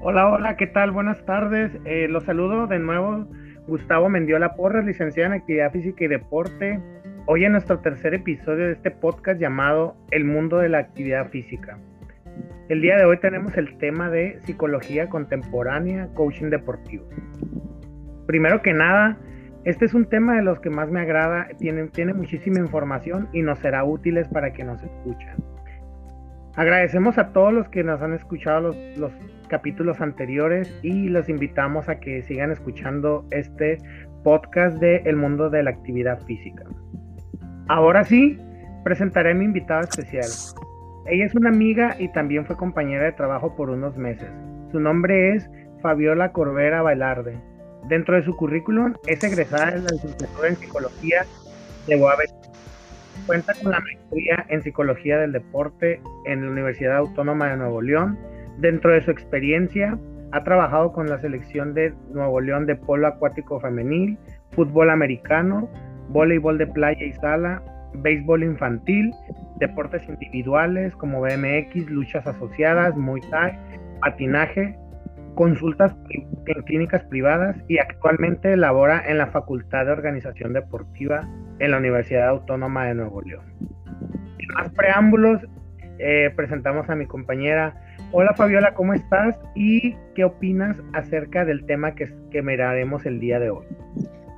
Hola, hola, ¿qué tal? Buenas tardes. Eh, los saludo de nuevo. Gustavo Mendiola Porras, licenciado en Actividad Física y Deporte. Hoy en nuestro tercer episodio de este podcast llamado El mundo de la actividad física. El día de hoy tenemos el tema de psicología contemporánea, coaching deportivo. Primero que nada, este es un tema de los que más me agrada, tiene, muchísima información y nos será útiles para que nos escuchen. Agradecemos a todos los que nos han escuchado los, capítulos anteriores y los invitamos a que sigan escuchando este podcast de El mundo de la actividad física. Ahora sí, presentaré a mi invitada especial. Ella es una amiga y también fue compañera de trabajo por unos meses. Su nombre es Fabiola Corbera Bailarde. Dentro de su currículum es egresada de la licenciatura en psicología de Boave Cuenta con la maestría en Psicología del Deporte en la Universidad Autónoma de Nuevo León. Dentro de su experiencia, ha trabajado con la selección de Nuevo León de polo acuático femenil, fútbol americano, voleibol de playa y sala, béisbol infantil, deportes individuales como BMX, luchas asociadas, Muay Thai, patinaje, consultas en clínicas privadas y actualmente labora en la Facultad de Organización Deportiva en la Universidad Autónoma de Nuevo León. Sin más preámbulos, eh, presentamos a mi compañera. Hola Fabiola, ¿cómo estás? ¿Y qué opinas acerca del tema que, que miraremos el día de hoy?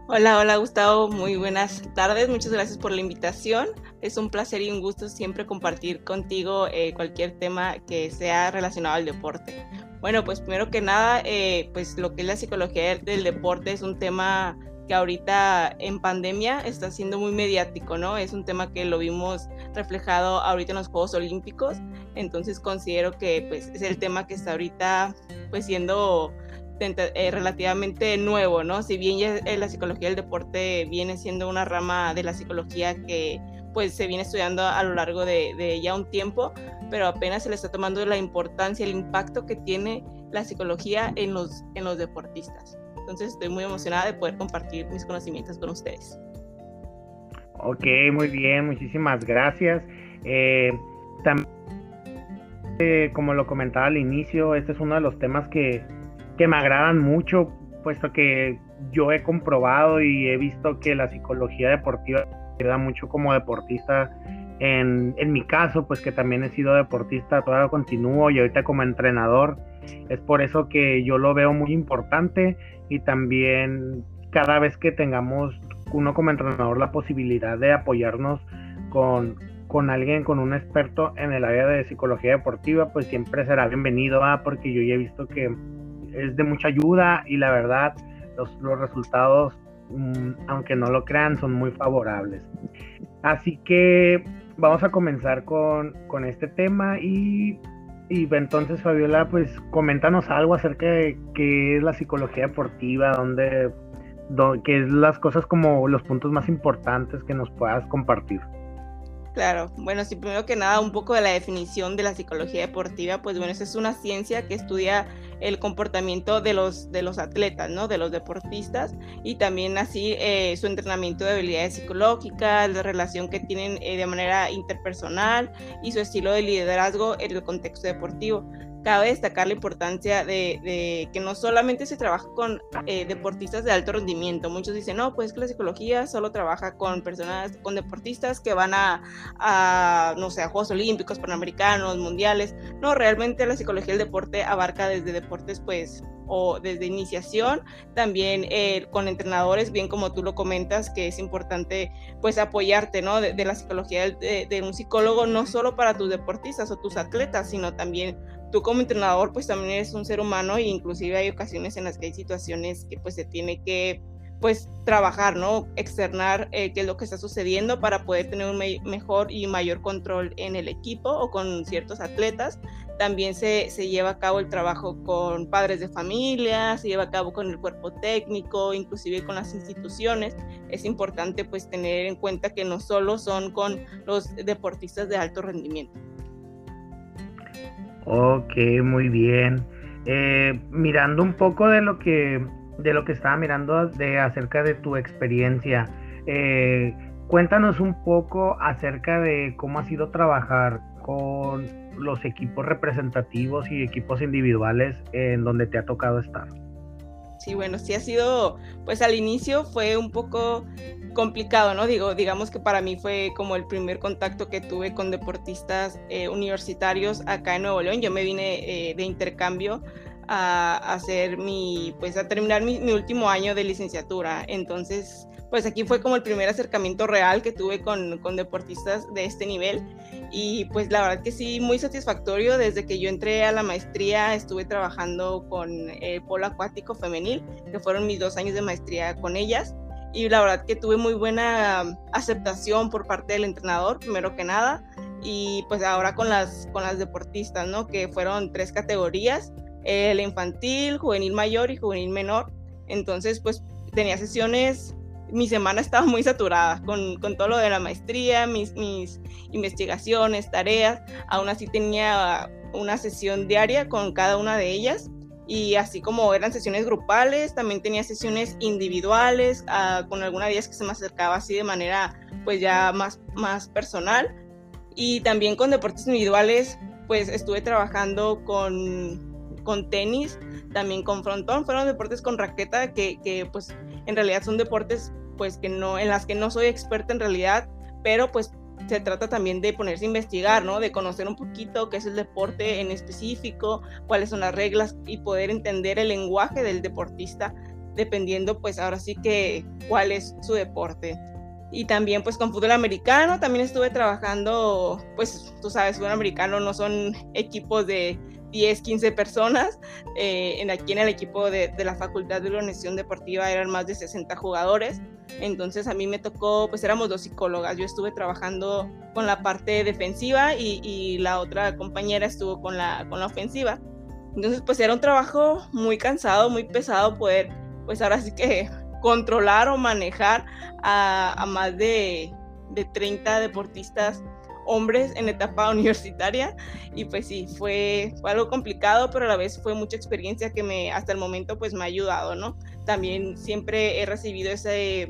Hola, hola Gustavo, muy buenas tardes, muchas gracias por la invitación. Es un placer y un gusto siempre compartir contigo eh, cualquier tema que sea relacionado al deporte. Bueno, pues primero que nada, eh, pues lo que es la psicología del deporte es un tema que ahorita en pandemia está siendo muy mediático, ¿no? Es un tema que lo vimos reflejado ahorita en los Juegos Olímpicos, entonces considero que pues es el tema que está ahorita pues siendo eh, relativamente nuevo, ¿no? Si bien ya la psicología del deporte viene siendo una rama de la psicología que pues se viene estudiando a lo largo de, ya un tiempo, pero apenas se le está tomando la importancia, el impacto que tiene la psicología en los, en los deportistas. Entonces estoy muy emocionada de poder compartir mis conocimientos con ustedes. Ok, muy bien, muchísimas gracias. Eh, también, eh, como lo comentaba al inicio, este es uno de los temas que, que me agradan mucho, puesto que yo he comprobado y he visto que la psicología deportiva da mucho como deportista. En, en, mi caso, pues que también he sido deportista, todavía continúo y ahorita como entrenador. Es por eso que yo lo veo muy importante y también cada vez que tengamos uno como entrenador la posibilidad de apoyarnos con, con alguien, con un experto en el área de psicología deportiva, pues siempre será bienvenido, porque yo ya he visto que es de mucha ayuda y la verdad los, los resultados Mm, aunque no lo crean, son muy favorables. Así que vamos a comenzar con, este tema y, y, entonces Fabiola, pues coméntanos algo acerca de qué es la psicología deportiva, dónde, dónde, qué es las cosas como los puntos más importantes que nos puedas compartir. Claro, bueno, sí, primero que nada, un poco de la definición de la psicología deportiva, pues bueno, esa es una ciencia que estudia el comportamiento de los, de los atletas, ¿no? De los deportistas y también así eh, su entrenamiento de habilidades psicológicas, la relación que tienen eh, de manera interpersonal y su estilo de liderazgo en el contexto deportivo cabe destacar la importancia de, que no solamente se trabaja con eh, deportistas de alto rendimiento. Muchos dicen, no, pues que la psicología solo trabaja con personas, con deportistas que van a, no sé, a Juegos Olímpicos, Panamericanos, Mundiales. No, realmente la psicología del deporte abarca desde deportes, pues, o desde iniciación, también eh, con entrenadores, bien como tú lo comentas, que es importante pues apoyarte, ¿no? De, la psicología de, de, un psicólogo, no solo para tus deportistas o tus atletas, sino también tú como entrenador pues también eres un ser humano e inclusive hay ocasiones en las que hay situaciones que pues se tiene que pues trabajar, ¿no? Externar eh, qué es lo que está sucediendo para poder tener un mejor y mayor control en el equipo o con ciertos atletas. También se, se, lleva a cabo el trabajo con padres de familia, se lleva a cabo con el cuerpo técnico, inclusive con las instituciones. Es importante pues tener en cuenta que no solo son con los deportistas de alto rendimiento. Ok, muy bien. Eh, mirando un poco de lo que de lo que estaba mirando de acerca de tu experiencia, eh, cuéntanos un poco acerca de cómo ha sido trabajar con los equipos representativos y equipos individuales en donde te ha tocado estar. Sí, bueno, sí ha sido, pues al inicio fue un poco complicado, ¿no? Digo, digamos que para mí fue como el primer contacto que tuve con deportistas eh, universitarios acá en Nuevo León. Yo me vine eh, de intercambio a, hacer mi, pues a terminar mi, último año de licenciatura. Entonces, pues aquí fue como el primer acercamiento real que tuve con, con, deportistas de este nivel y pues la verdad que sí, muy satisfactorio. Desde que yo entré a la maestría estuve trabajando con el polo acuático femenil, que fueron mis dos años de maestría con ellas y la verdad que tuve muy buena aceptación por parte del entrenador, primero que nada, y pues ahora con las, con las deportistas, ¿no? Que fueron tres categorías, el infantil, juvenil mayor y juvenil menor. Entonces, pues tenía sesiones mi semana estaba muy saturada con, con, todo lo de la maestría, mis, mis investigaciones, tareas. Aún así tenía una sesión diaria con cada una de ellas. Y así como eran sesiones grupales, también tenía sesiones individuales uh, con alguna de ellas que se me acercaba así de manera pues ya más, más personal. Y también con deportes individuales, pues estuve trabajando con, con tenis, también con frontón. Fueron deportes con raqueta que, que pues en realidad son deportes pues que no, en las que no soy experta en realidad, pero pues se trata también de ponerse a investigar, ¿no? De conocer un poquito qué es el deporte en específico, cuáles son las reglas y poder entender el lenguaje del deportista, dependiendo pues ahora sí que cuál es su deporte. Y también pues con fútbol americano, también estuve trabajando, pues tú sabes, fútbol americano no son equipos de 10, 15 personas. Eh, en, aquí en el equipo de, la Facultad de Organización Deportiva eran más de 60 jugadores. Entonces a mí me tocó, pues éramos dos psicólogas. Yo estuve trabajando con la parte defensiva y, la otra compañera estuvo con la, con la ofensiva. Entonces pues era un trabajo muy cansado, muy pesado poder, pues ahora sí que controlar o manejar a, a más de, de 30 deportistas hombres en etapa universitaria y pues sí, fue, fue, algo complicado, pero a la vez fue mucha experiencia que me hasta el momento pues me ha ayudado, ¿no? También siempre he recibido ese,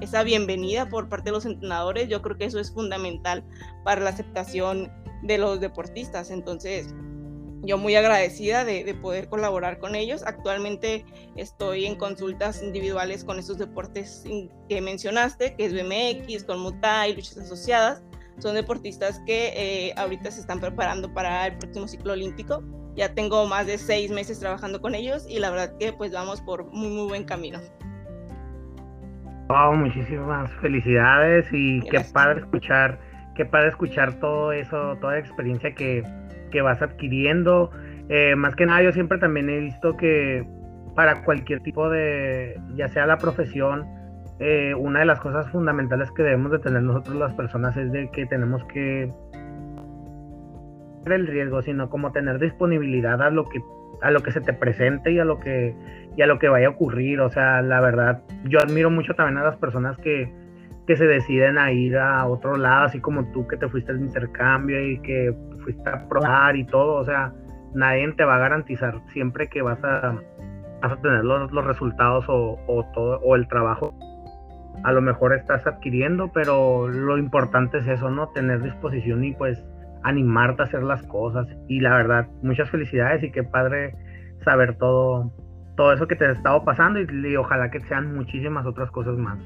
esa bienvenida por parte de los entrenadores, yo creo que eso es fundamental para la aceptación de los deportistas, entonces yo muy agradecida de, de, poder colaborar con ellos. Actualmente estoy en consultas individuales con esos deportes que mencionaste, que es BMX, con Muay, luchas asociadas, son deportistas que eh, ahorita se están preparando para el próximo ciclo olímpico. Ya tengo más de seis meses trabajando con ellos y la verdad que pues vamos por muy muy buen camino. Wow, muchísimas felicidades y qué padre escuchar, qué padre escuchar todo eso, toda la experiencia que, que vas adquiriendo. Eh, más que nada yo siempre también he visto que para cualquier tipo de, ya sea la profesión, eh, una de las cosas fundamentales que debemos de tener nosotros las personas es de que tenemos que el riesgo, sino como tener disponibilidad a lo que a lo que se te presente y a lo que y a lo que vaya a ocurrir, o sea, la verdad, yo admiro mucho también a las personas que, que se deciden a ir a otro lado, así como tú que te fuiste al intercambio y que fuiste a probar y todo, o sea, nadie te va a garantizar siempre que vas a, vas a tener los, los resultados o, o, todo o el trabajo a lo mejor estás adquiriendo, pero lo importante es eso, ¿no? Tener disposición y pues animarte a hacer las cosas. Y la verdad, muchas felicidades y qué padre saber todo, todo eso que te ha estado pasando y, ojalá que sean muchísimas otras cosas más.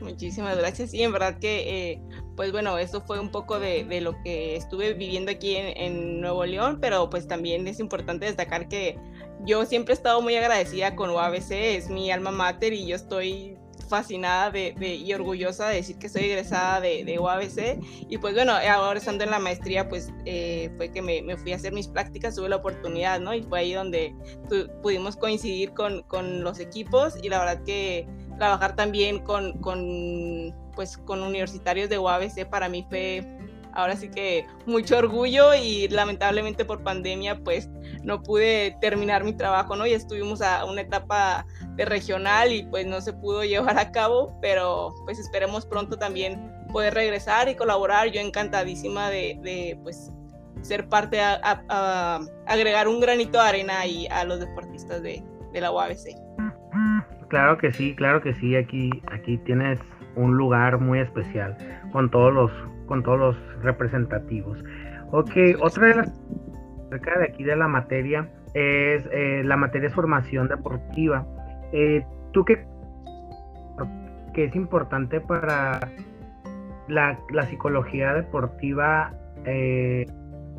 Muchísimas gracias. Y en verdad que, eh, pues bueno, esto fue un poco de, de lo que estuve viviendo aquí en, en, Nuevo León, pero pues también es importante destacar que yo siempre he estado muy agradecida con UABC, es mi alma mater y yo estoy fascinada de, y orgullosa de decir que soy egresada de, de UABC. Y pues bueno, ahora estando en la maestría, pues eh, fue que me, me, fui a hacer mis prácticas, tuve la oportunidad, ¿no? Y fue ahí donde pudimos coincidir con, con, los equipos y la verdad que trabajar también con, con, pues, con universitarios de UABC para mí fue ahora sí que mucho orgullo y lamentablemente por pandemia pues no pude terminar mi trabajo, ¿no? Y estuvimos a una etapa de regional y pues no se pudo llevar a cabo, pero pues esperemos pronto también poder regresar y colaborar. Yo encantadísima de, de pues ser parte a, a, agregar un granito de arena ahí a los deportistas de, de la UABC. Claro que sí, claro que sí, aquí, aquí tienes un lugar muy especial con todos los, con todos los representativos. Ok, otra de las acerca de aquí de la materia es eh, la materia es formación deportiva. Eh, ¿Tú qué, qué es importante para la, la psicología deportiva eh,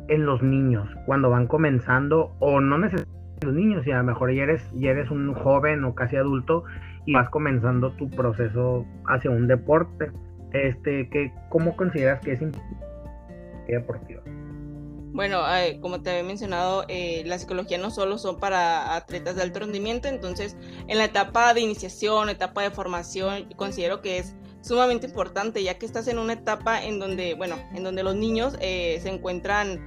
en los niños cuando van comenzando o no necesariamente los niños, y a lo mejor ya eres, ya eres un joven o casi adulto y vas comenzando tu proceso hacia un deporte? Este, que, ¿Cómo consideras que es deportiva? Bueno, como te había mencionado, eh, la psicología no solo son para atletas de alto rendimiento, entonces en la etapa de iniciación, etapa de formación, considero que es sumamente importante, ya que estás en una etapa en donde, bueno, en donde los niños eh, se encuentran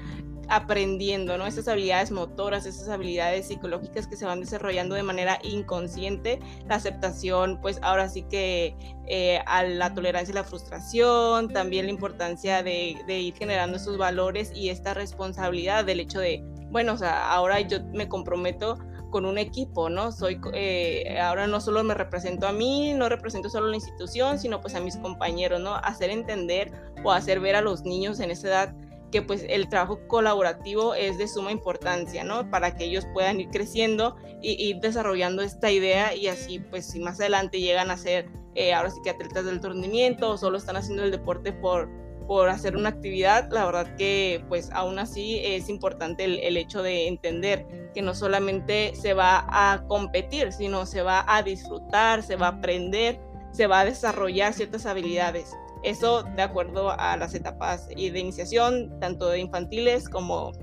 aprendiendo, ¿no? Esas habilidades motoras, esas habilidades psicológicas que se van desarrollando de manera inconsciente, la aceptación, pues ahora sí que eh, a la tolerancia y la frustración, también la importancia de, ir generando esos valores y esta responsabilidad del hecho de, bueno, o sea, ahora yo me comprometo con un equipo, ¿no? Soy, eh, ahora no solo me represento a mí, no represento solo a la institución, sino pues a mis compañeros, ¿no? Hacer entender o hacer ver a los niños en esa edad que pues el trabajo colaborativo es de suma importancia, ¿no? Para que ellos puedan ir creciendo y ir desarrollando esta idea y así pues si más adelante llegan a ser eh, ahora sí que atletas del rendimiento o solo están haciendo el deporte por, por hacer una actividad, la verdad que pues aún así es importante el, el, hecho de entender que no solamente se va a competir, sino se va a disfrutar, se va a aprender, se va a desarrollar ciertas habilidades. Eso de acuerdo a las etapas de iniciación, tanto de infantiles como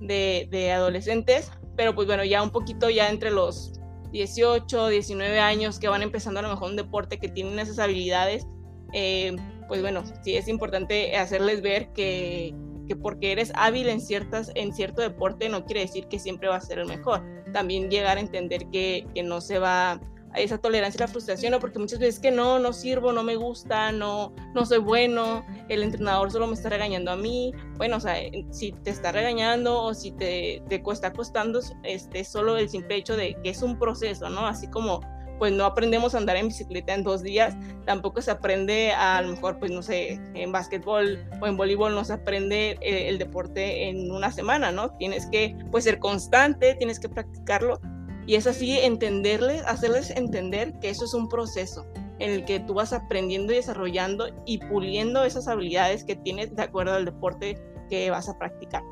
de, adolescentes, pero pues bueno, ya un poquito ya entre los 18, 19 años que van empezando a lo mejor un deporte que tienen esas habilidades, eh, pues bueno, sí es importante hacerles ver que, que, porque eres hábil en, ciertas, en cierto deporte no quiere decir que siempre va a ser el mejor. También llegar a entender que, que no se va esa tolerancia y la frustración, ¿no? porque muchas veces que no, no sirvo, no me gusta, no, no soy bueno, el entrenador solo me está regañando a mí. Bueno, o sea, si te está regañando o si te, te está costando, este, solo el simple hecho de que es un proceso, ¿no? Así como pues no aprendemos a andar en bicicleta en dos días, tampoco se aprende a, lo mejor, pues no sé, en básquetbol o en voleibol no se aprende el, el, deporte en una semana, ¿no? Tienes que, pues, ser constante, tienes que practicarlo y es así entenderles, hacerles entender que eso es un proceso en el que tú vas aprendiendo y desarrollando y puliendo esas habilidades que tienes de acuerdo al deporte que vas a practicar.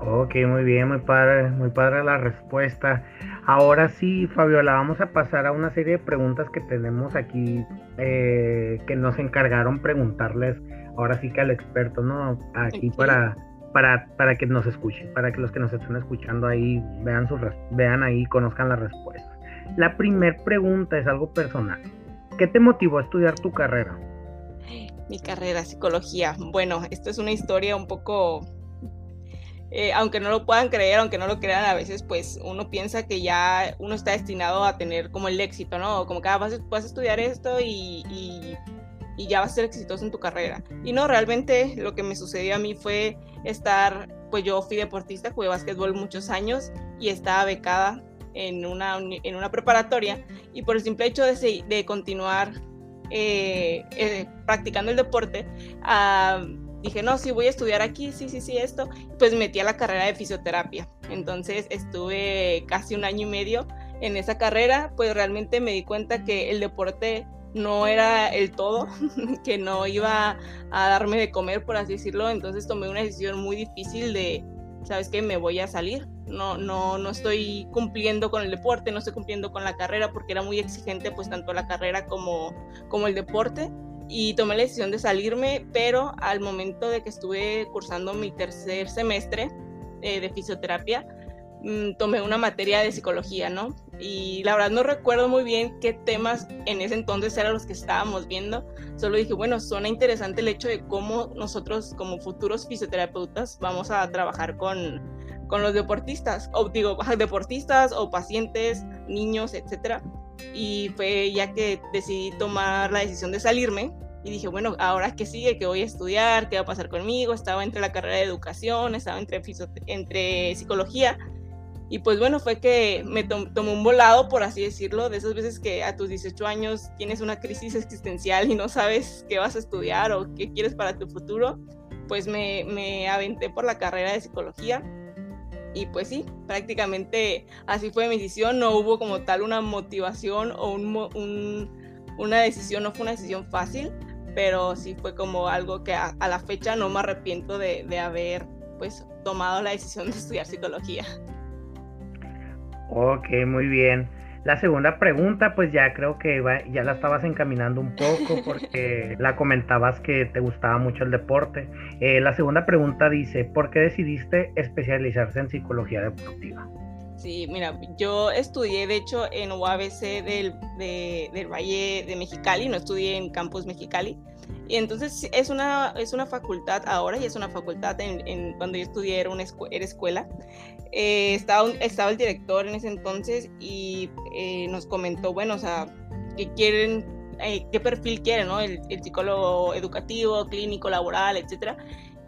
Ok, muy bien, muy padre, muy padre la respuesta. Ahora sí, Fabiola, vamos a pasar a una serie de preguntas que tenemos aquí eh, que nos encargaron preguntarles ahora sí que al experto, ¿no? Aquí para para, para que nos escuchen, para que los que nos estén escuchando ahí vean, su, vean ahí, conozcan la respuesta. La primera pregunta es algo personal. ¿Qué te motivó a estudiar tu carrera? Mi carrera, psicología. Bueno, esto es una historia un poco eh, aunque no lo puedan creer, aunque no lo crean, a veces pues uno piensa que ya uno está destinado a tener como el éxito, ¿no? Como que ah, vas, a estudiar esto y, y, y, ya vas a ser exitoso en tu carrera. Y no, realmente lo que me sucedió a mí fue estar, pues yo fui deportista, jugué básquetbol muchos años y estaba becada en una, en una preparatoria y por el simple hecho de, de continuar eh, eh, practicando el deporte, dije, no, sí, voy a estudiar aquí, sí, sí, sí, esto, pues metí a la carrera de fisioterapia. Entonces estuve casi un año y medio en esa carrera, pues realmente me di cuenta que el deporte no era el todo, que no iba a darme de comer, por así decirlo. Entonces tomé una decisión muy difícil de, ¿sabes qué? Me voy a salir. No, no, no estoy cumpliendo con el deporte, no estoy cumpliendo con la carrera porque era muy exigente, pues tanto la carrera como, como el deporte. Y tomé la decisión de salirme, pero al momento de que estuve cursando mi tercer semestre eh, de fisioterapia, Mm, tomé una materia de psicología, ¿no? Y la verdad no recuerdo muy bien qué temas en ese entonces eran los que estábamos viendo. Solo dije, bueno, suena interesante el hecho de cómo nosotros como futuros fisioterapeutas vamos a trabajar con, con los deportistas, o digo, deportistas o pacientes, niños, etcétera. Y fue ya que decidí tomar la decisión de salirme, y dije, bueno, ahora qué sigue, qué voy a estudiar, qué va a pasar conmigo. Estaba entre la carrera de educación, estaba entre, entre psicología Y pues bueno, fue que me tomé un volado, por así decirlo, de esas veces que a tus 18 años tienes una crisis existencial y no sabes qué vas a estudiar o qué quieres para tu futuro, pues me, me aventé por la carrera de psicología. Y pues sí, prácticamente así fue mi decisión, no hubo como tal una motivación o un, una decisión, no fue una decisión fácil, pero sí fue como algo que a, a la fecha no me arrepiento de, de haber pues tomado la decisión de estudiar psicología. Ok, muy bien. La segunda pregunta, pues ya creo que ya la estabas encaminando un poco porque la comentabas que te gustaba mucho el deporte. Eh, la segunda pregunta dice, ¿por qué decidiste especializarse en psicología deportiva? Sí, mira, yo estudié de hecho en UABC del, del Valle de Mexicali, no estudié en Campus Mexicali. Y entonces es una, es una facultad ahora y es una facultad en, cuando yo estudié era una escuela. Eh, estaba, estaba el director en ese entonces y eh, nos comentó, bueno, o sea, qué quieren, eh, qué perfil quieren, ¿no? El, psicólogo educativo, clínico, laboral, etcétera.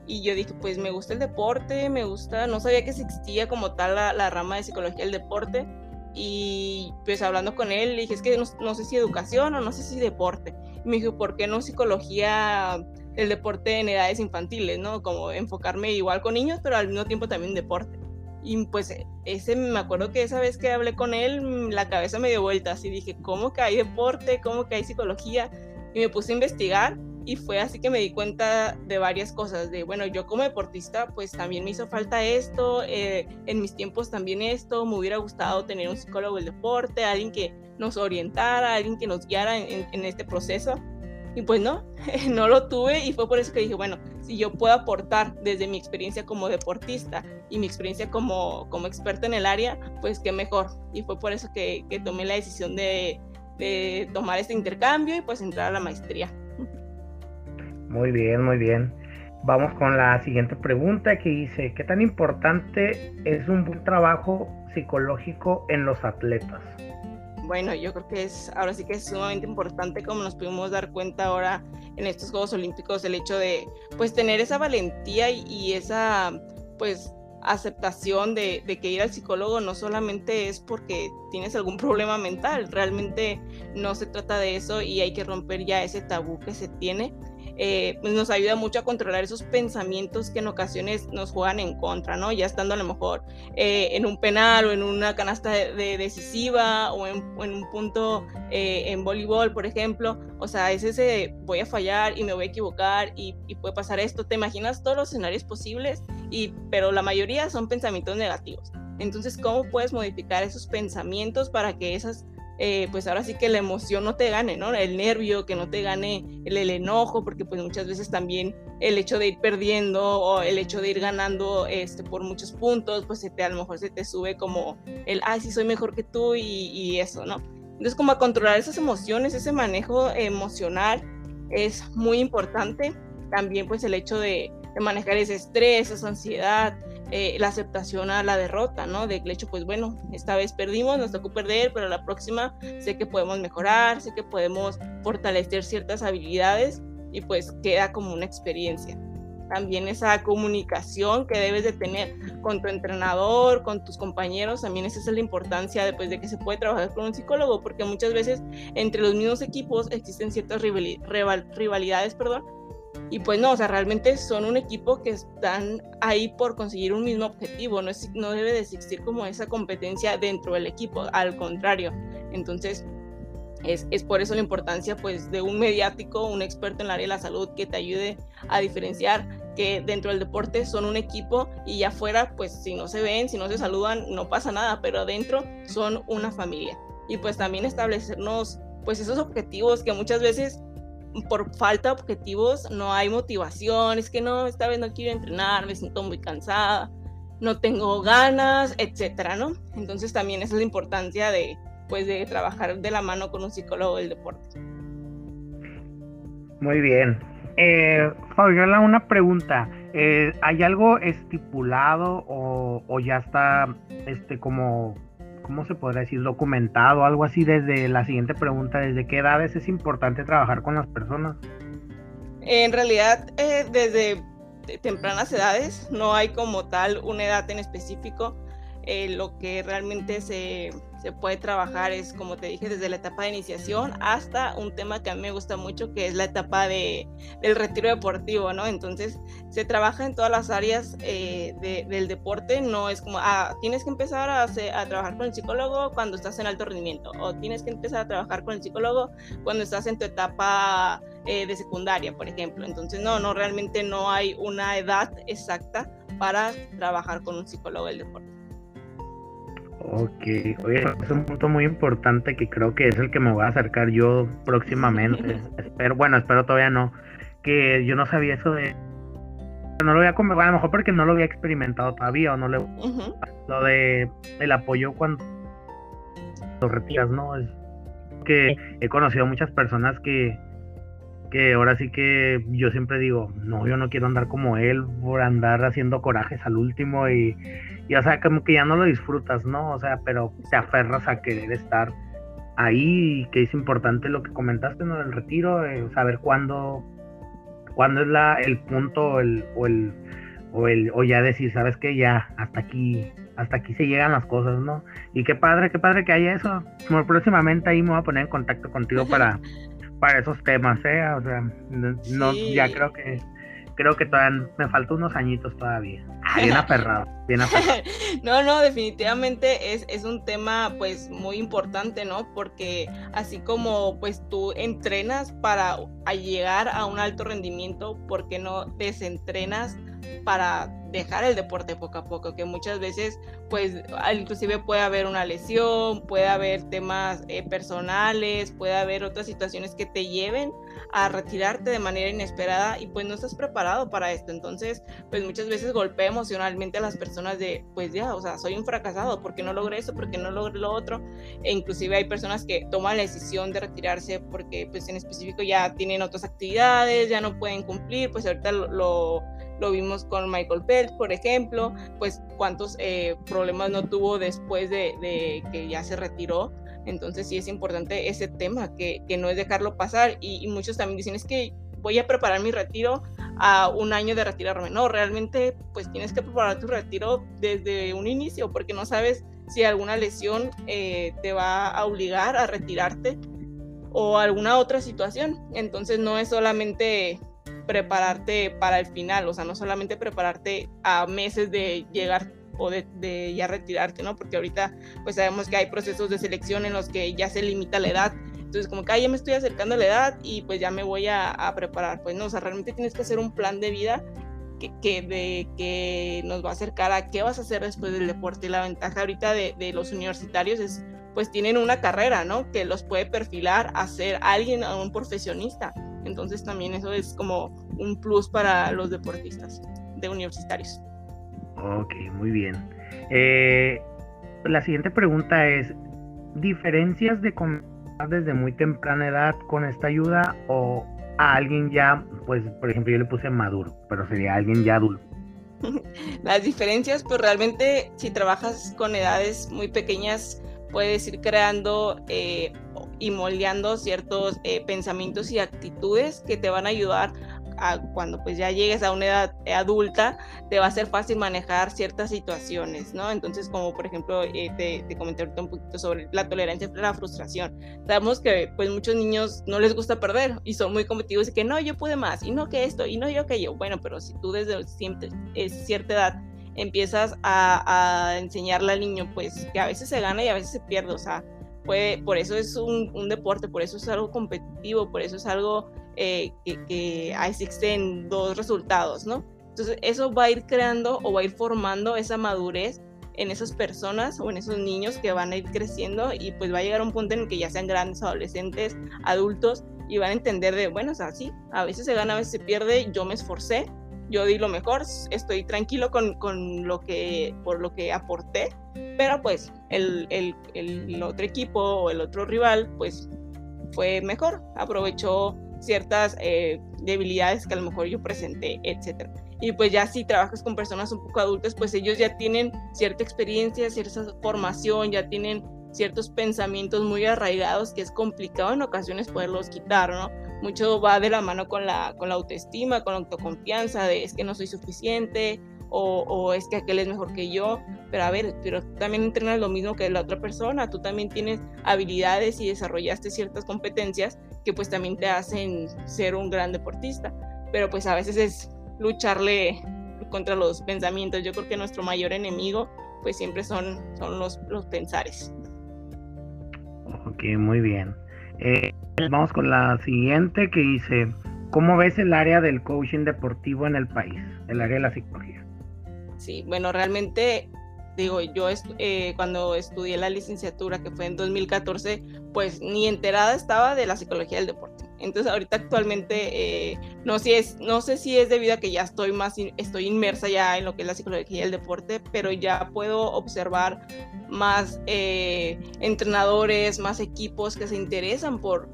Y yo dije, pues me gusta el deporte, me gusta, no sabía que existía como tal la, rama de psicología del deporte. Y pues hablando con él, dije, es que no, no sé si educación o no sé si deporte. Y me dijo, ¿por qué no psicología del deporte en edades infantiles, ¿no? Como enfocarme igual con niños, pero al mismo tiempo también deporte. Y pues ese me acuerdo que esa vez que hablé con él, mm, la cabeza me dio vueltas y dije, ¿cómo que hay deporte? ¿Cómo que hay psicología? Y me puse a investigar y fue así que me di cuenta de varias cosas, de bueno, yo como deportista pues también me hizo falta esto, eh, en mis tiempos también esto, me hubiera gustado tener un psicólogo del deporte, alguien que nos orientara, alguien que nos guiara en, en este proceso. Y pues no, no lo tuve y fue por eso que dije, bueno, si yo puedo aportar desde mi experiencia como deportista y mi experiencia como, como experta en el área, pues qué mejor. Y fue por eso que, que tomé la decisión de, de, tomar este intercambio y pues entrar a la maestría. Muy bien, muy bien. Vamos con la siguiente pregunta que dice, ¿qué tan importante es un buen trabajo psicológico en los atletas? Bueno, yo creo que es ahora sí que es sumamente importante como nos pudimos dar cuenta ahora en estos Juegos Olímpicos el hecho de pues tener esa valentía y, esa pues aceptación de, de, que ir al psicólogo no solamente es porque tienes algún problema mental, realmente no se trata de eso y hay que romper ya ese tabú que se tiene eh, pues nos ayuda mucho a controlar esos pensamientos que en ocasiones nos juegan en contra, ¿no? Ya estando a lo mejor eh, en un penal o en una canasta de, decisiva o en, un punto eh, en voleibol, por ejemplo. O sea, es ese voy a fallar y me voy a equivocar y, y, puede pasar esto. Te imaginas todos los escenarios posibles, y, pero la mayoría son pensamientos negativos. Entonces, ¿cómo puedes modificar esos pensamientos para que esas eh, pues ahora sí que la emoción no te gane, ¿no? El nervio, que no te gane el, enojo, porque pues muchas veces también el hecho de ir perdiendo o el hecho de ir ganando este, por muchos puntos, pues se te, a lo mejor se te sube como el, ay, sí soy mejor que tú y, y eso, ¿no? Entonces como a controlar esas emociones, ese manejo emocional es muy importante. También pues el hecho de, de manejar ese estrés, esa ansiedad, eh, la aceptación a la derrota, ¿no? De hecho, pues bueno, esta vez perdimos, nos tocó perder, pero la próxima sé que podemos mejorar, sé que podemos fortalecer ciertas habilidades y pues queda como una experiencia. También esa comunicación que debes de tener con tu entrenador, con tus compañeros, también esa es la importancia después de que se puede trabajar con un psicólogo, porque muchas veces entre los mismos equipos existen ciertas rivalidades, perdón, y pues no, o sea, realmente son un equipo que están ahí por conseguir un mismo objetivo, no, es, no debe de existir como esa competencia dentro del equipo, al contrario. Entonces, es, es, por eso la importancia pues de un mediático, un experto en el área de la salud que te ayude a diferenciar que dentro del deporte son un equipo y ya afuera pues si no se ven, si no se saludan, no pasa nada, pero adentro son una familia. Y pues también establecernos pues esos objetivos que muchas veces por falta de objetivos no hay motivación, es que no, esta vez no quiero entrenar, me siento muy cansada, no tengo ganas, etcétera, ¿no? Entonces también esa es la importancia de, pues, de trabajar de la mano con un psicólogo del deporte. Muy bien. Eh, Fabiola, una pregunta. Eh, ¿Hay algo estipulado o, o, ya está este como ¿cómo se podría decir? Documentado, algo así desde la siguiente pregunta, ¿desde qué edades es importante trabajar con las personas? En realidad, eh, desde tempranas edades, no hay como tal una edad en específico. Eh, lo que realmente se, puede trabajar es, como te dije, desde la etapa de iniciación hasta un tema que a mí me gusta mucho, que es la etapa de, del retiro deportivo, ¿no? Entonces, se trabaja en todas las áreas eh, del deporte, no es como, ah, tienes que empezar a, a, trabajar con el psicólogo cuando estás en alto rendimiento, o tienes que empezar a trabajar con el psicólogo cuando estás en tu etapa eh, de secundaria, por ejemplo. Entonces, no, no, realmente no hay una edad exacta para trabajar con un psicólogo del deporte. Ok, oye, es un punto muy importante que creo que es el que me voy a acercar yo próximamente. espero, bueno, espero todavía no. Que yo no sabía eso de. No lo había a lo mejor porque no lo había experimentado todavía o no le. Lo de el apoyo cuando lo retiras, ¿no? Es que he conocido muchas personas que que ahora sí que yo siempre digo, no, yo no quiero andar como él por andar haciendo corajes al último y, y, o sea, como que ya no lo disfrutas, ¿no? O sea, pero te aferras a querer estar ahí y que es importante lo que comentaste, ¿no? Del retiro, eh, saber cuándo, cuándo es la, el punto o el, o el, o el, o ya decir, ¿sabes qué? Ya, hasta aquí, hasta aquí se llegan las cosas, ¿no? Y qué padre, qué padre que haya eso. Bueno, próximamente ahí me voy a poner en contacto contigo para para esos temas, ¿eh? O sea, no, ya creo que creo que todavía me faltan unos añitos todavía. Ah, bien aferrado, bien aferrado. no, no, definitivamente es, es un tema pues muy importante, ¿no? Porque así como pues tú entrenas para llegar a un alto rendimiento, ¿por qué no desentrenas para dejar el deporte poco a poco, que muchas veces pues inclusive puede haber una lesión, puede haber temas eh, personales, puede haber otras situaciones que te lleven a retirarte de manera inesperada y pues no estás preparado para esto. Entonces pues muchas veces golpea emocionalmente a las personas de pues ya, o sea, soy un fracasado porque no logré eso, porque no logré lo otro. E inclusive hay personas que toman la decisión de retirarse porque pues en específico ya tienen otras actividades, ya no pueden cumplir, pues ahorita lo lo vimos con Michael Phelps, por ejemplo, pues cuántos eh, problemas no tuvo después de, que ya se retiró. Entonces sí es importante ese tema, que, no es dejarlo pasar. Y, muchos también dicen, es que voy a preparar mi retiro a un año de retirarme. No, realmente pues tienes que preparar tu retiro desde un inicio, porque no sabes si alguna lesión eh, te va a obligar a retirarte o alguna otra situación. Entonces no es solamente prepararte para el final, o sea, no solamente prepararte a meses de llegar o de, ya retirarte, ¿no? Porque ahorita pues sabemos que hay procesos de selección en los que ya se limita la edad, entonces como que ya me estoy acercando a la edad y pues ya me voy a, preparar, pues no, o sea, realmente tienes que hacer un plan de vida que, que, que nos va a acercar a qué vas a hacer después del deporte. Y la ventaja ahorita de, de, los universitarios es, pues tienen una carrera, ¿no? Que los puede perfilar a ser alguien, a un profesionista. Entonces también eso es como un plus para los deportistas de universitarios. Ok, muy bien. Eh, la siguiente pregunta es, ¿diferencias de comenzar desde muy temprana edad con esta ayuda o a alguien ya, pues por ejemplo yo le puse maduro, pero sería alguien ya adulto? Las diferencias, pues realmente si trabajas con edades muy pequeñas, puedes ir creando eh, y moldeando ciertos eh, pensamientos y actitudes que te van a ayudar a cuando pues ya llegues a una edad adulta, te va a ser fácil manejar ciertas situaciones, ¿no? Entonces, como por ejemplo, eh, te, te, comenté ahorita un poquito sobre la tolerancia a la frustración. Sabemos que pues muchos niños no les gusta perder y son muy competitivos y que no, yo pude más, y no que esto, y no yo que yo. Bueno, pero si tú desde siempre, es cierta edad empiezas a, a enseñarle al niño pues que a veces se gana y a veces se pierde, o sea, por eso es un, deporte, por eso es algo competitivo, por eso es algo eh, que, que existen dos resultados, ¿no? Entonces eso va a ir creando o va a ir formando esa madurez en esas personas o en esos niños que van a ir creciendo y pues va a llegar un punto en el que ya sean grandes, adolescentes, adultos y van a entender de, bueno, o sea, sí, a veces se gana, a veces se pierde, yo me esforcé, yo di lo mejor, estoy tranquilo con, con lo que, por lo que aporté, pero pues el, el, el, otro equipo o el otro rival pues fue mejor, aprovechó ciertas eh, debilidades que a lo mejor yo presenté, etc. Y pues ya si trabajas con personas un poco adultas, pues ellos ya tienen cierta experiencia, cierta formación, ya tienen ciertos pensamientos muy arraigados que es complicado en ocasiones poderlos quitar, ¿no? Mucho va de la mano con la, con la autoestima, con la autoconfianza, de es que no soy suficiente, o, es que aquel es mejor que yo, pero a ver, pero también entrenas lo mismo que la otra persona, tú también tienes habilidades y desarrollaste ciertas competencias que pues también te hacen ser un gran deportista, pero pues a veces es lucharle contra los pensamientos, yo creo que nuestro mayor enemigo pues siempre son, son los, los pensares. Ok, muy bien. Eh, vamos con la siguiente que dice, ¿cómo ves el área del coaching deportivo en el país, el área de la psicología? Sí, bueno, realmente digo, yo eh, cuando estudié la licenciatura, que fue en 2014, pues ni enterada estaba de la psicología del deporte. Entonces ahorita actualmente eh, no, si es, no sé si es debido a que ya estoy más, estoy inmersa ya en lo que es la psicología del deporte, pero ya puedo observar más eh, entrenadores, más equipos que se interesan por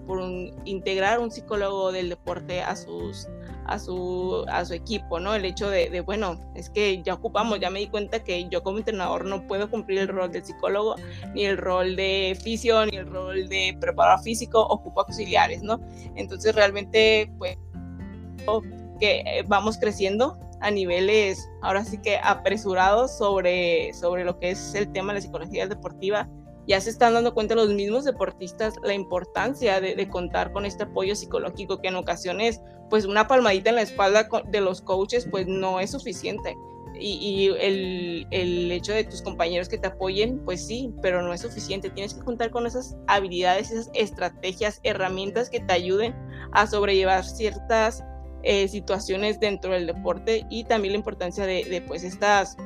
integrar un psicólogo del deporte a sus, a su, a su equipo, ¿no? El hecho de, bueno, es que ya ocupamos, ya me di cuenta que yo como entrenador no puedo cumplir el rol del psicólogo, ni el rol de fisio, ni el rol de preparador físico, ocupo auxiliares, ¿no? Entonces realmente, pues, que eh, vamos creciendo a niveles ahora sí que apresurados sobre, sobre lo que es el tema de la psicología deportiva ya se están dando cuenta los mismos deportistas la importancia de, contar con este apoyo psicológico que en ocasiones pues una palmadita en la espalda de los coaches pues no es suficiente. Y, el, el, hecho de tus compañeros que te apoyen, pues sí, pero no es suficiente. Tienes que contar con esas habilidades, esas estrategias, herramientas que te ayuden a sobrellevar ciertas eh, situaciones dentro del deporte y también la importancia de, de pues estas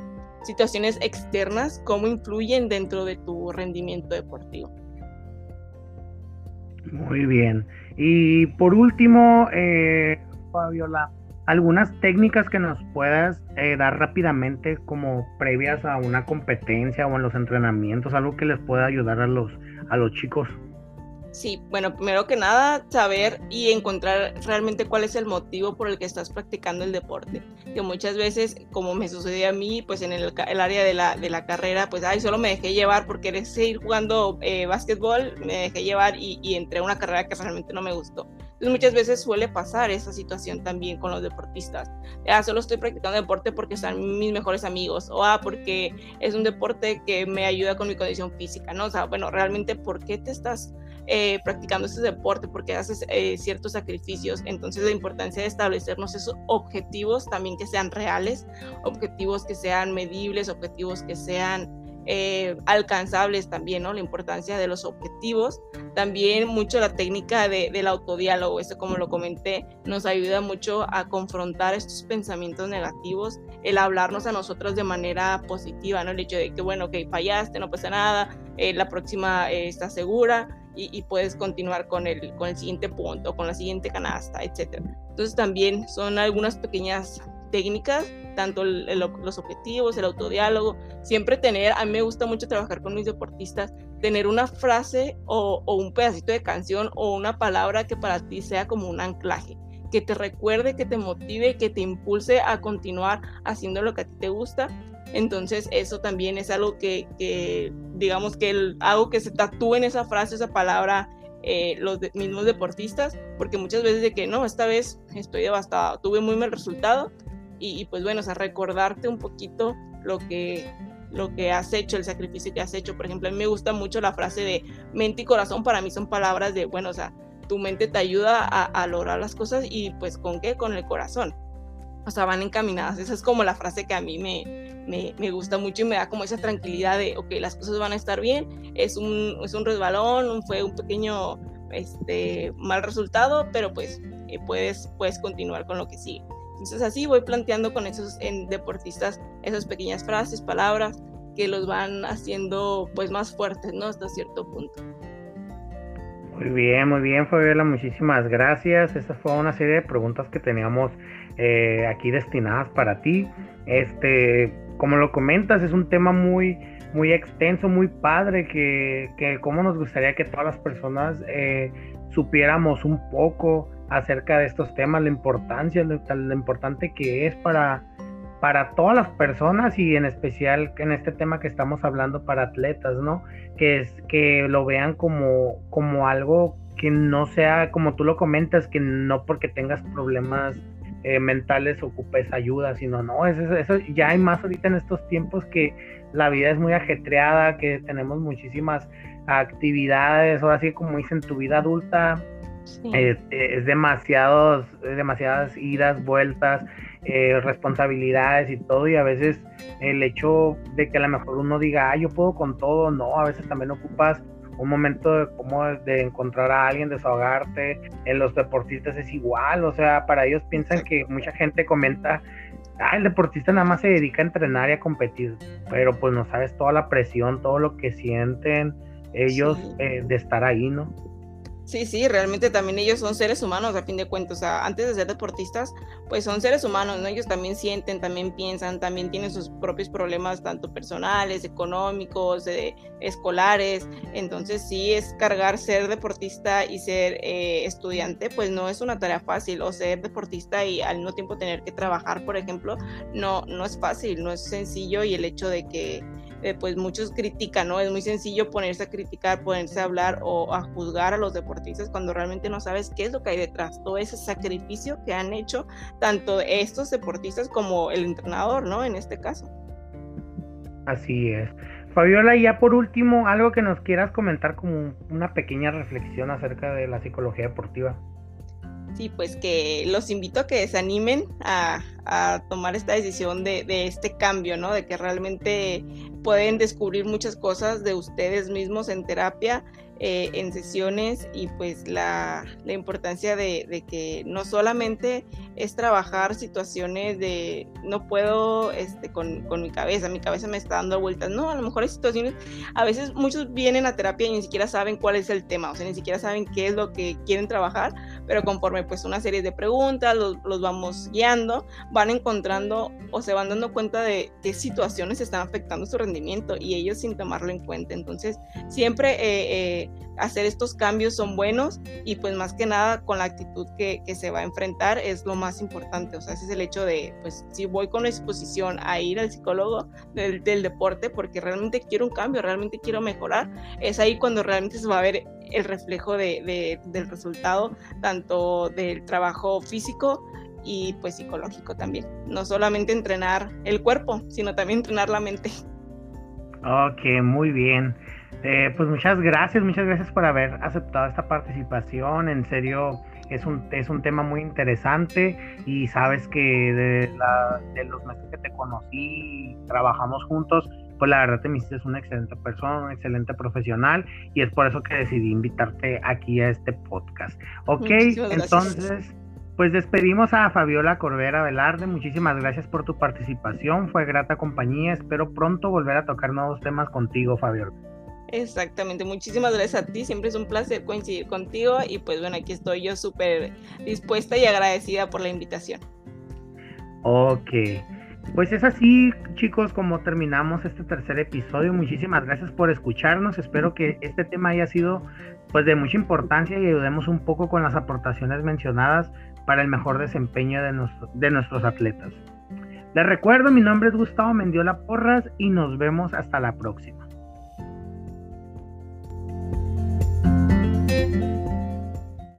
situaciones externas, cómo influyen dentro de tu rendimiento deportivo. Muy bien. Y por último, eh, Fabiola, algunas técnicas que nos puedas eh, dar rápidamente como previas a una competencia o en los entrenamientos, algo que les pueda ayudar a los, a los chicos. Sí, bueno, primero que nada, saber y encontrar realmente cuál es el motivo por el que estás practicando el deporte. Que muchas veces, como me sucedió a mí, pues en el, área de la, carrera, pues, ay, solo me dejé llevar porque querer seguir jugando eh, básquetbol, me dejé llevar y, y entré a una carrera que realmente no me gustó. Entonces muchas veces suele pasar esa situación también con los deportistas. Ah, solo estoy practicando deporte porque están mis mejores amigos o ah, porque es un deporte que me ayuda con mi condición física, ¿no? O sea, bueno, realmente, ¿por qué te estás eh, practicando este deporte? Porque haces eh, ciertos sacrificios. Entonces la importancia de establecernos esos objetivos también que sean reales, objetivos que sean medibles, objetivos que sean eh, alcanzables también, ¿no? La importancia de los objetivos. También mucho la técnica del autodiálogo, esto como lo comenté, nos ayuda mucho a confrontar estos pensamientos negativos, el hablarnos a nosotros de manera positiva, ¿no? El hecho de que, bueno, que fallaste, no pasa nada, la próxima está segura y, y, puedes continuar con el, con el siguiente punto, con la siguiente canasta, etc. Entonces también son algunas pequeñas técnicas, tanto los objetivos, el autodiálogo, siempre tener, a mí me gusta mucho trabajar con mis deportistas, tener una frase o, un pedacito de canción o una palabra que para ti sea como un anclaje, que te recuerde, que te motive, que te impulse a continuar haciendo lo que a ti te gusta. Entonces eso también es algo que, digamos que el, algo que se tatúe en esa frase, esa palabra, eh, los mismos deportistas, porque muchas veces de que no, esta vez estoy devastado, tuve muy mal resultado, y, pues bueno, o sea, recordarte un poquito lo que, lo que has hecho, el sacrificio que has hecho. Por ejemplo, a mí me gusta mucho la frase de mente y corazón, para mí son palabras de, bueno, o sea, tu mente te ayuda a, lograr las cosas y pues con qué, con el corazón. O sea, van encaminadas. Esa es como la frase que a mí me, me, me, gusta mucho y me da como esa tranquilidad de, ok, las cosas van a estar bien, es un, es un resbalón, fue un pequeño este, mal resultado, pero pues eh, puedes, puedes continuar con lo que sigue. Entonces así voy planteando con esos deportistas esas pequeñas frases, palabras que los van haciendo pues más fuertes, ¿no? Hasta cierto punto. Muy bien, muy bien, Fabiola, muchísimas gracias. Esa fue una serie de preguntas que teníamos eh, aquí destinadas para ti. Este, como lo comentas, es un tema muy, muy extenso, muy padre, que, que como nos gustaría que todas las personas eh, supiéramos un poco acerca de estos temas, la importancia, lo, lo importante que es para, para todas las personas y en especial en este tema que estamos hablando para atletas, ¿no? Que es que lo vean como, como algo que no sea, como tú lo comentas, que no porque tengas problemas eh, mentales ocupes ayuda, sino no, eso, eso ya hay más ahorita en estos tiempos que la vida es muy ajetreada, que tenemos muchísimas actividades, o así como dicen, tu vida adulta es, es, demasiados, demasiadas idas, vueltas, eh, responsabilidades y todo, y a veces el hecho de que a lo mejor uno diga, ah, yo puedo con todo, no, a veces también ocupas un momento de cómo de encontrar a alguien, desahogarte. En los deportistas es igual, o sea, para ellos piensan que mucha gente comenta, ah, el deportista nada más se dedica a entrenar y a competir, pero pues no sabes toda la presión, todo lo que sienten ellos eh, de estar ahí, ¿no? Sí, sí, realmente también ellos son seres humanos a fin de cuentas, antes de ser deportistas, pues son seres humanos, ¿no? Ellos también sienten, también piensan, también tienen sus propios problemas, tanto personales, económicos, escolares, entonces sí es cargar ser deportista y ser eh, estudiante, pues no es una tarea fácil, o ser deportista y al mismo tiempo tener que trabajar, por ejemplo, no, no es fácil, no es sencillo y el hecho de que eh, pues muchos critican, ¿no? Es muy sencillo ponerse a criticar, ponerse a hablar o a juzgar a los deportistas cuando realmente no sabes qué es lo que hay detrás, todo ese sacrificio que han hecho tanto estos deportistas como el entrenador, ¿no? En este caso. Así es. Fabiola, ya por último, algo que nos quieras comentar como una pequeña reflexión acerca de la psicología deportiva. Sí, pues que los invito a que se animen a, tomar esta decisión de, de, este cambio, ¿no? De que realmente pueden descubrir muchas cosas de ustedes mismos en terapia eh, en sesiones y pues la, la importancia de, de, que no solamente es trabajar situaciones de no puedo este, con, con, mi cabeza, mi cabeza me está dando vueltas, no, a lo mejor hay situaciones, a veces muchos vienen a terapia y ni siquiera saben cuál es el tema, o sea, ni siquiera saben qué es lo que quieren trabajar, pero conforme pues una serie de preguntas, los, los vamos guiando, van encontrando o se van dando cuenta de qué situaciones están afectando su rendimiento y ellos sin tomarlo en cuenta, entonces siempre... Eh, eh, hacer estos cambios son buenos y pues más que nada con la actitud que, que, se va a enfrentar es lo más importante, o sea, ese es el hecho de, pues si voy con exposición a ir al psicólogo del, del deporte porque realmente quiero un cambio, realmente quiero mejorar, es ahí cuando realmente se va a ver el reflejo de, de, del resultado, tanto del trabajo físico y pues psicológico también. No solamente entrenar el cuerpo, sino también entrenar la mente. Ok, muy bien. Eh, pues muchas gracias, muchas gracias por haber aceptado esta participación. En serio, es un, es un tema muy interesante y sabes que de, la, de los meses que te conocí, trabajamos juntos, pues la verdad te me hiciste una excelente persona, un excelente profesional y es por eso que decidí invitarte aquí a este podcast. Ok, entonces pues despedimos a Fabiola Corbera Velarde. Muchísimas gracias por tu participación. Fue grata compañía. Espero pronto volver a tocar nuevos temas contigo, Fabiola. Exactamente, muchísimas gracias a ti, siempre es un placer coincidir contigo y pues bueno, aquí estoy yo súper dispuesta y agradecida por la invitación. Ok, pues es así chicos como terminamos este tercer episodio, muchísimas gracias por escucharnos, espero que este tema haya sido pues de mucha importancia y ayudemos un poco con las aportaciones mencionadas para el mejor desempeño de, de nuestros atletas. Les recuerdo, mi nombre es Gustavo Mendiola Porras y nos vemos hasta la próxima.